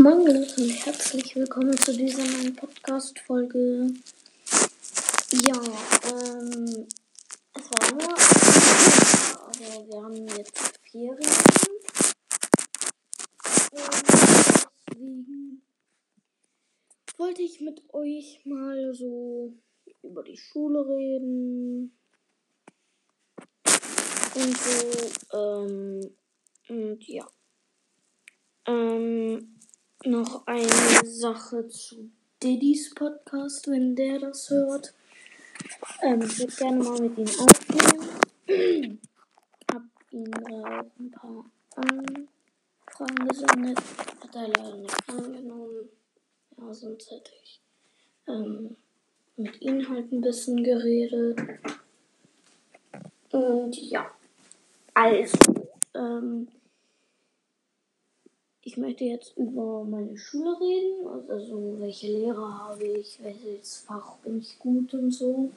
Leute und herzlich willkommen zu dieser neuen Podcast-Folge. Ja, ähm, es war nur, aber wir haben jetzt Ferien. Und deswegen wollte ich mit euch mal so über die Schule reden. Und so, ähm, und ja. Ähm, noch eine Sache zu Diddy's Podcast, wenn der das hört. Ähm, ich würde gerne mal mit ihm aufnehmen. Hab ihm da auch ein paar Anfragen gesendet. Hat er leider nicht angenommen. Ja, sonst hätte ich ähm, mit ihm halt ein bisschen geredet. Und ja, also, ähm, ich möchte jetzt über meine Schule reden, also welche Lehrer habe ich, welches Fach bin ich gut und so.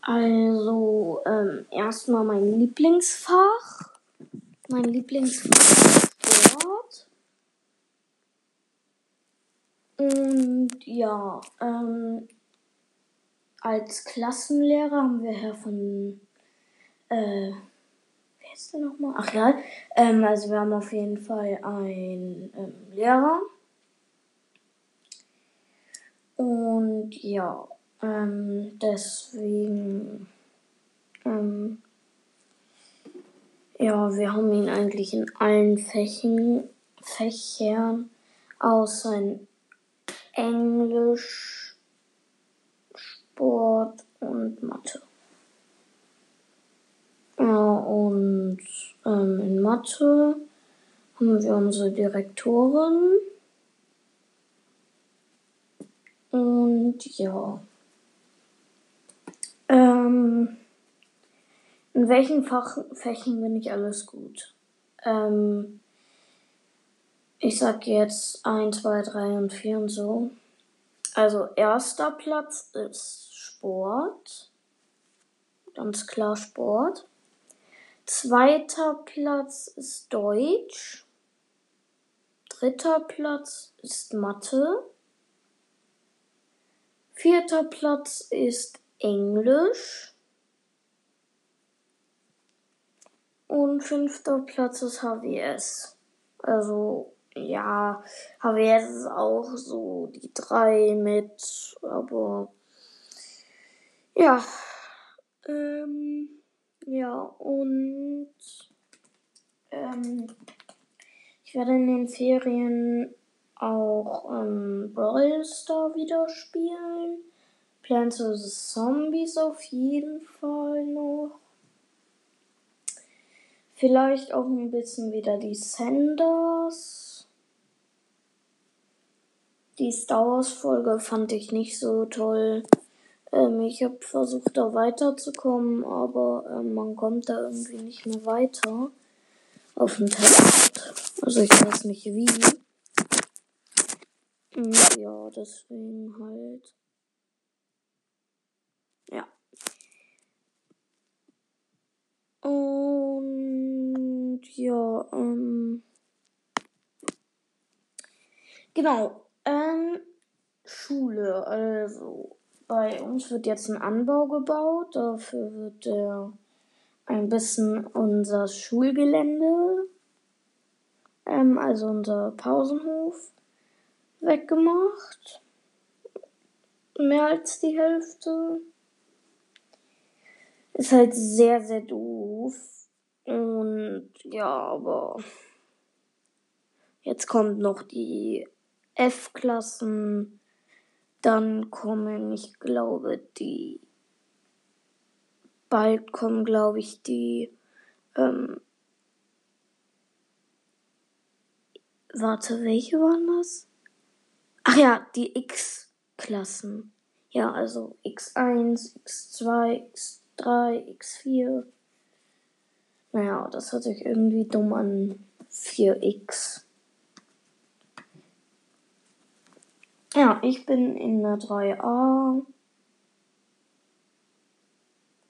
Also ähm, erstmal mein Lieblingsfach. Mein Lieblingsfach ist Sport. Und ja, ähm, als Klassenlehrer haben wir Herr von äh, heißt der nochmal? Ach ja, ähm, also wir haben auf jeden Fall einen ähm, Lehrer. Und ja, ähm, deswegen, ähm, ja, wir haben ihn eigentlich in allen Fächen, Fächern außer in Englisch, Sport und Mathe. Ja, und ähm, in Mathe haben wir unsere Direktorin. Und ja. Ähm, in welchen Fach Fächen bin ich alles gut? Ähm, ich sag jetzt 1, 2, 3 und 4 und so. Also erster Platz ist Sport. Ganz klar Sport. Zweiter Platz ist Deutsch. Dritter Platz ist Mathe. Vierter Platz ist Englisch. Und fünfter Platz ist HWS. Also, ja, HWS ist auch so die drei mit, aber ja. Ähm, ja, und ähm, ich werde in den Ferien auch ähm, Brawl Star wieder spielen. Plants vs. Zombies auf jeden Fall noch. Vielleicht auch ein bisschen wieder die Senders. Die Star Wars Folge fand ich nicht so toll. Ähm, ich habe versucht, da weiterzukommen, aber ähm, man kommt da irgendwie nicht mehr weiter auf dem Tablet. Also ich weiß nicht wie. Ja, deswegen halt. Ja. Und ja, ähm. Genau. Ähm, Schule, also bei uns wird jetzt ein Anbau gebaut. Dafür wird der ein bisschen unser Schulgelände, ähm, also unser Pausenhof, weggemacht. Mehr als die Hälfte. Ist halt sehr, sehr doof. Und ja, aber jetzt kommt noch die F-Klassen dann kommen, ich glaube, die. Bald kommen, glaube ich, die. Ähm, warte, welche waren das? Ach ja, die X-Klassen. Ja, also X1, X2, X3, X4. Naja, das hört sich irgendwie dumm an. 4X. Ja, ich bin in der 3a.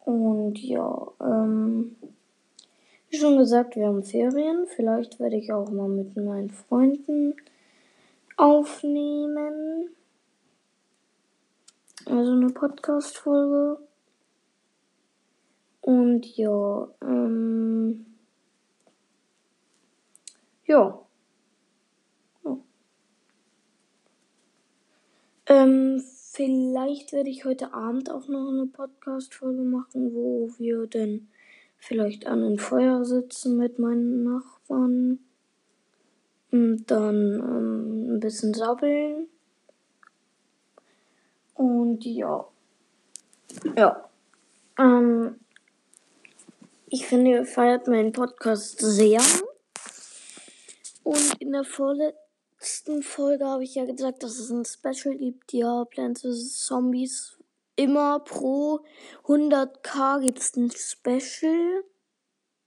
Und ja, ähm, Wie schon gesagt, wir haben Ferien. Vielleicht werde ich auch mal mit meinen Freunden aufnehmen. Also eine Podcast-Folge. Und ja, ähm, ja. Ähm, vielleicht werde ich heute Abend auch noch eine Podcast-Folge machen, wo wir dann vielleicht an einem Feuer sitzen mit meinen Nachbarn. Und dann ähm, ein bisschen sabbeln. Und ja. Ja. Ähm, ich finde, ihr feiert meinen Podcast sehr. Und in der vorletzten Folge habe ich ja gesagt, dass es ein Special gibt. Ja, Plants vs. Zombies. Immer pro 100k gibt es ein Special.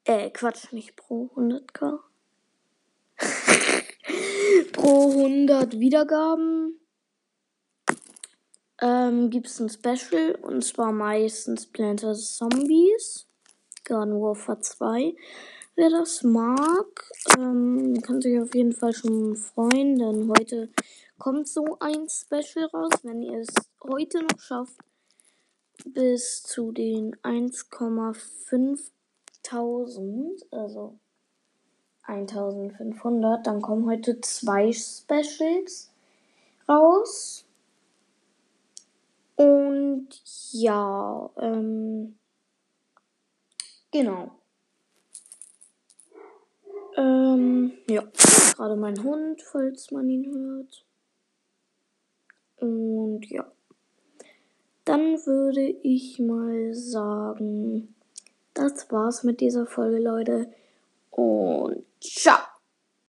Äh, Quatsch, nicht pro 100k. pro 100 Wiedergaben ähm, gibt es ein Special und zwar meistens Plants vs. Zombies. Garden Warfare 2. Wer das mag, ähm, kann sich auf jeden Fall schon freuen, denn heute kommt so ein Special raus. Wenn ihr es heute noch schafft, bis zu den 1,5000, also 1500, dann kommen heute zwei Specials raus. Und ja, ähm, genau. Ähm, ja, gerade mein Hund, falls man ihn hört. Und ja. Dann würde ich mal sagen, das war's mit dieser Folge, Leute. Und ciao.